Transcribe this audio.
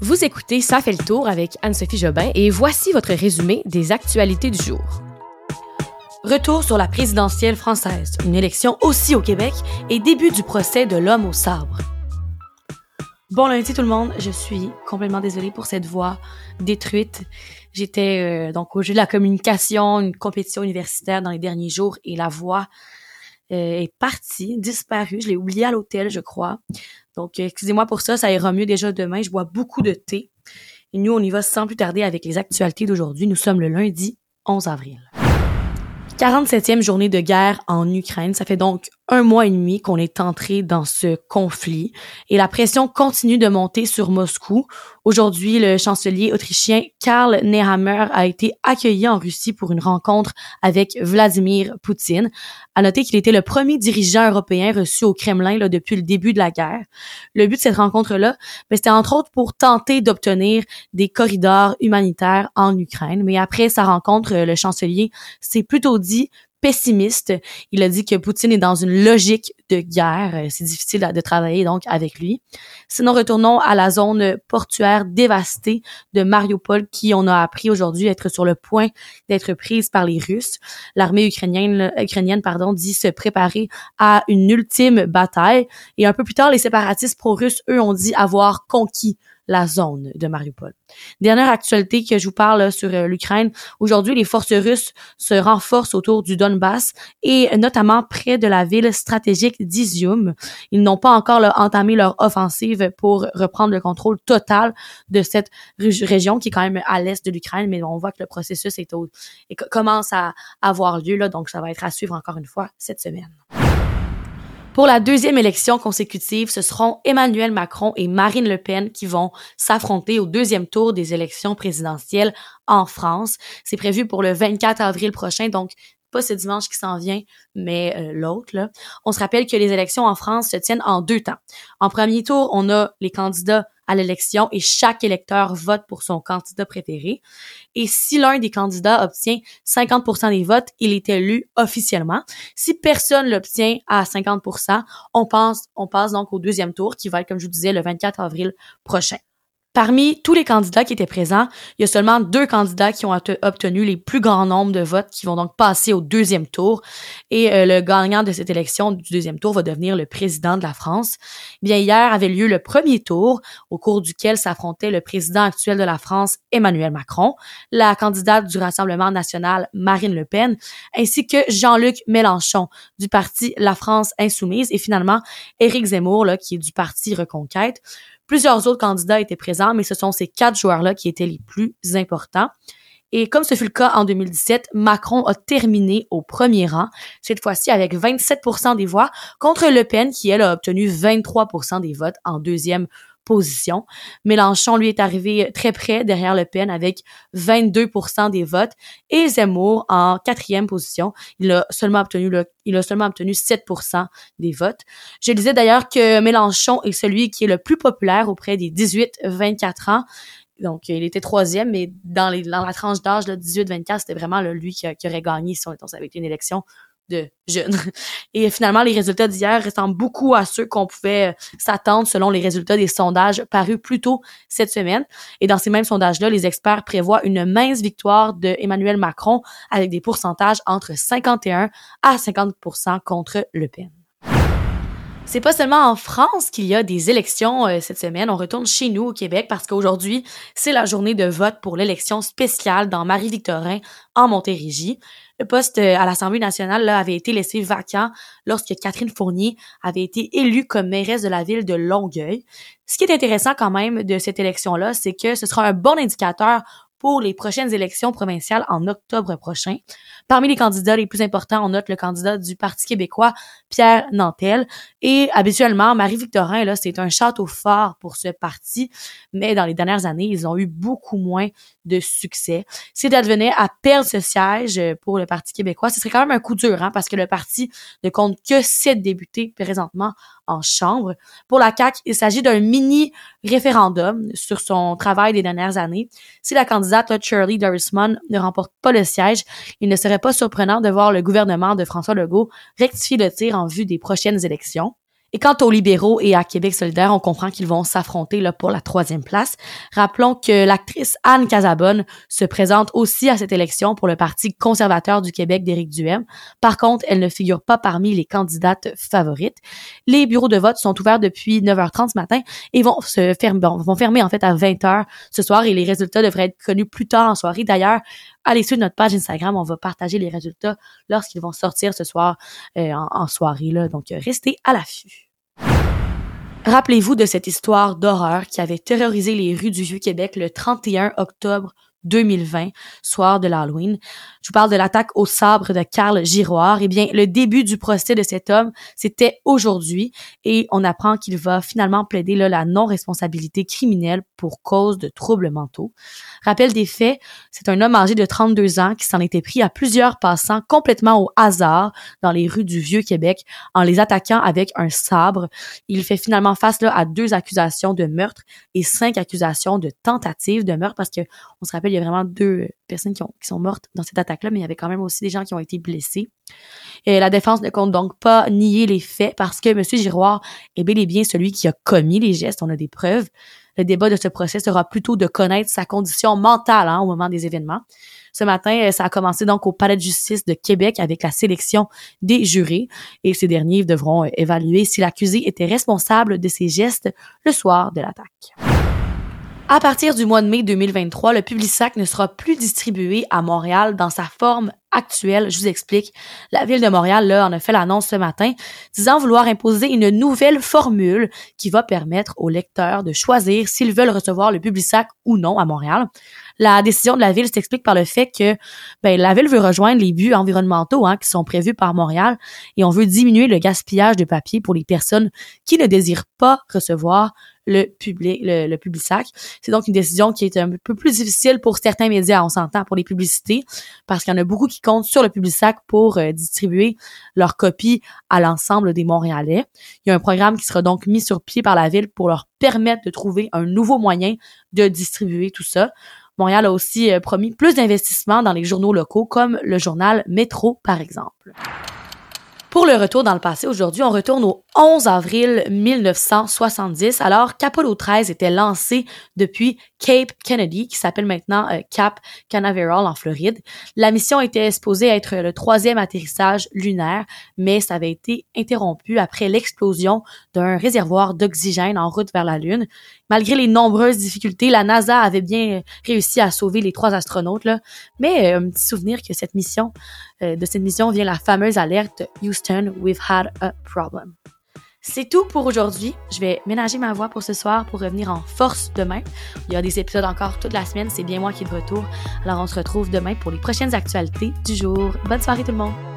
Vous écoutez Ça fait le tour avec Anne-Sophie Jobin et voici votre résumé des actualités du jour. Retour sur la présidentielle française, une élection aussi au Québec et début du procès de l'homme au sabre. Bon lundi tout le monde, je suis complètement désolée pour cette voix détruite. J'étais euh, donc au jeu de la communication, une compétition universitaire dans les derniers jours et la voix euh, est partie, disparue. Je l'ai oubliée à l'hôtel, je crois. Donc, euh, excusez-moi pour ça, ça ira mieux déjà demain. Je bois beaucoup de thé. Et nous, on y va sans plus tarder avec les actualités d'aujourd'hui. Nous sommes le lundi 11 avril. 47e journée de guerre en Ukraine. Ça fait donc un mois et demi qu'on est entré dans ce conflit et la pression continue de monter sur Moscou. Aujourd'hui, le chancelier autrichien Karl Nehammer a été accueilli en Russie pour une rencontre avec Vladimir Poutine. À noter qu'il était le premier dirigeant européen reçu au Kremlin là, depuis le début de la guerre. Le but de cette rencontre-là, ben, c'était entre autres pour tenter d'obtenir des corridors humanitaires en Ukraine. Mais après sa rencontre, le chancelier s'est plutôt dit pessimiste. Il a dit que Poutine est dans une logique de guerre. Euh, c'est difficile de travailler donc avec lui. Sinon, retournons à la zone portuaire dévastée de Mariupol qui, on a appris aujourd'hui, être sur le point d'être prise par les Russes. L'armée ukrainienne, ukrainienne pardon, dit se préparer à une ultime bataille. Et un peu plus tard, les séparatistes pro-russes, eux, ont dit avoir conquis la zone de Mariupol. Dernière actualité que je vous parle sur euh, l'Ukraine. Aujourd'hui, les forces russes se renforcent autour du Donbass et notamment près de la ville stratégique d'Izium. Ils n'ont pas encore entamé leur offensive pour reprendre le contrôle total de cette région qui est quand même à l'est de l'Ukraine, mais on voit que le processus est au, commence à avoir lieu là, donc ça va être à suivre encore une fois cette semaine. Pour la deuxième élection consécutive, ce seront Emmanuel Macron et Marine Le Pen qui vont s'affronter au deuxième tour des élections présidentielles en France. C'est prévu pour le 24 avril prochain, donc pas ce dimanche qui s'en vient, mais euh, l'autre. On se rappelle que les élections en France se tiennent en deux temps. En premier tour, on a les candidats à l'élection et chaque électeur vote pour son candidat préféré. Et si l'un des candidats obtient 50% des votes, il est élu officiellement. Si personne l'obtient à 50%, on pense, on passe donc au deuxième tour qui va être, comme je vous disais, le 24 avril prochain. Parmi tous les candidats qui étaient présents, il y a seulement deux candidats qui ont obtenu les plus grands nombres de votes qui vont donc passer au deuxième tour. Et euh, le gagnant de cette élection du deuxième tour va devenir le président de la France. Bien, hier avait lieu le premier tour au cours duquel s'affrontait le président actuel de la France, Emmanuel Macron, la candidate du Rassemblement national, Marine Le Pen, ainsi que Jean-Luc Mélenchon du parti La France insoumise et finalement Éric Zemmour, là, qui est du parti Reconquête. Plusieurs autres candidats étaient présents, mais ce sont ces quatre joueurs-là qui étaient les plus importants. Et comme ce fut le cas en 2017, Macron a terminé au premier rang, cette fois-ci avec 27% des voix, contre Le Pen qui, elle, a obtenu 23% des votes en deuxième Mélenchon, lui, est arrivé très près derrière Le Pen avec 22% des votes et Zemmour en quatrième position. Il a seulement obtenu le, il a seulement obtenu 7% des votes. Je disais d'ailleurs que Mélenchon est celui qui est le plus populaire auprès des 18-24 ans. Donc, il était troisième, mais dans, la tranche d'âge, 18-24, c'était vraiment lui qui, aurait gagné si avait été une élection Et finalement, les résultats d'hier ressemblent beaucoup à ceux qu'on pouvait euh, s'attendre selon les résultats des sondages parus plus tôt cette semaine. Et dans ces mêmes sondages-là, les experts prévoient une mince victoire de Emmanuel Macron avec des pourcentages entre 51 à 50% contre Le Pen. C'est pas seulement en France qu'il y a des élections euh, cette semaine. On retourne chez nous au Québec parce qu'aujourd'hui, c'est la journée de vote pour l'élection spéciale dans Marie-Victorin en Montérégie. Le poste euh, à l'Assemblée nationale avait été laissé vacant lorsque Catherine Fournier avait été élue comme mairesse de la ville de Longueuil. Ce qui est intéressant quand même de cette élection-là, c'est que ce sera un bon indicateur pour les prochaines élections provinciales en octobre prochain. Parmi les candidats les plus importants, on note le candidat du Parti québécois, Pierre Nantel. Et habituellement, Marie-Victorin, là, c'est un château fort pour ce parti, mais dans les dernières années, ils ont eu beaucoup moins de succès. Si advenait à perdre ce siège pour le Parti québécois, ce serait quand même un coup dur, hein, parce que le parti ne compte que sept députés présentement en chambre. Pour la CAQ, il s'agit d'un mini référendum sur son travail des dernières années. Si la candidate Shirley Dorisman ne remporte pas le siège, il ne serait pas surprenant de voir le gouvernement de François Legault rectifier le tir en vue des prochaines élections. Et quant aux libéraux et à Québec solidaire, on comprend qu'ils vont s'affronter pour la troisième place. Rappelons que l'actrice Anne Casabonne se présente aussi à cette élection pour le Parti conservateur du Québec d'Éric Duhem. Par contre, elle ne figure pas parmi les candidates favorites. Les bureaux de vote sont ouverts depuis 9h30 ce matin et vont se fermer, vont fermer en fait à 20h ce soir et les résultats devraient être connus plus tard en soirée. D'ailleurs, allez sur notre page Instagram, on va partager les résultats lorsqu'ils vont sortir ce soir euh, en, en, soirée. Là. Donc, euh, restez à l'affût. Rappelez-vous de cette histoire d'horreur qui avait terrorisé les rues du Vieux-Québec le 31 octobre 2020, soir de l'Halloween. Je vous parle de l'attaque au sabre de Carl Giroir. Eh bien, le début du procès de cet homme, c'était aujourd'hui et on apprend qu'il va finalement plaider là, la non-responsabilité criminelle pour cause de troubles mentaux. Rappel des faits, c'est un homme âgé de 32 ans qui s'en était pris à plusieurs passants complètement au hasard dans les rues du Vieux-Québec en les attaquant avec un sabre. Il fait finalement face là, à deux accusations de meurtre et cinq accusations de tentative de meurtre parce que on se rappelle il y a vraiment deux personnes qui, ont, qui sont mortes dans cette attaque-là, mais il y avait quand même aussi des gens qui ont été blessés. La défense ne compte donc pas nier les faits parce que M. Giroir est bel et bien celui qui a commis les gestes. On a des preuves. Le débat de ce procès sera plutôt de connaître sa condition mentale hein, au moment des événements. Ce matin, euh, ça a commencé donc au Palais de justice de Québec avec la sélection des jurés et ces derniers devront euh, évaluer si l'accusé était responsable de ses gestes le soir de l'attaque. À partir du mois de mai 2023, le Publisac ne sera plus distribué à Montréal dans sa forme actuelle. Je vous explique. La ville de Montréal, là, en a fait l'annonce ce matin, disant vouloir imposer une nouvelle formule qui va permettre aux lecteurs de choisir s'ils veulent recevoir le Publisac ou non à Montréal. La décision de la ville s'explique par le fait que ben, la ville veut rejoindre les buts environnementaux hein, qui sont prévus par Montréal et on veut diminuer le gaspillage de papier pour les personnes qui ne désirent pas recevoir le public, le, le public sac. C'est donc une décision qui est un peu plus difficile pour certains médias, on s'entend, pour les publicités, parce qu'il y en a beaucoup qui comptent sur le public sac pour euh, distribuer leurs copies à l'ensemble des Montréalais. Il y a un programme qui sera donc mis sur pied par la ville pour leur permettre de trouver un nouveau moyen de distribuer tout ça. Montréal a aussi euh, promis plus d'investissements dans les journaux locaux comme le journal Métro par exemple. Pour le retour dans le passé, aujourd'hui, on retourne au 11 avril 1970, alors qu'Apollo 13 était lancé depuis Cape Kennedy, qui s'appelle maintenant euh, Cap Canaveral en Floride. La mission était supposée être le troisième atterrissage lunaire, mais ça avait été interrompu après l'explosion d'un réservoir d'oxygène en route vers la Lune. Malgré les nombreuses difficultés, la NASA avait bien réussi à sauver les trois astronautes, là. mais euh, un petit souvenir que cette mission, euh, de cette mission vient la fameuse alerte Houston, we've had a problem. C'est tout pour aujourd'hui. Je vais ménager ma voix pour ce soir pour revenir en force demain. Il y a des épisodes encore toute la semaine. C'est bien moi qui est de retour. Alors on se retrouve demain pour les prochaines actualités du jour. Bonne soirée tout le monde.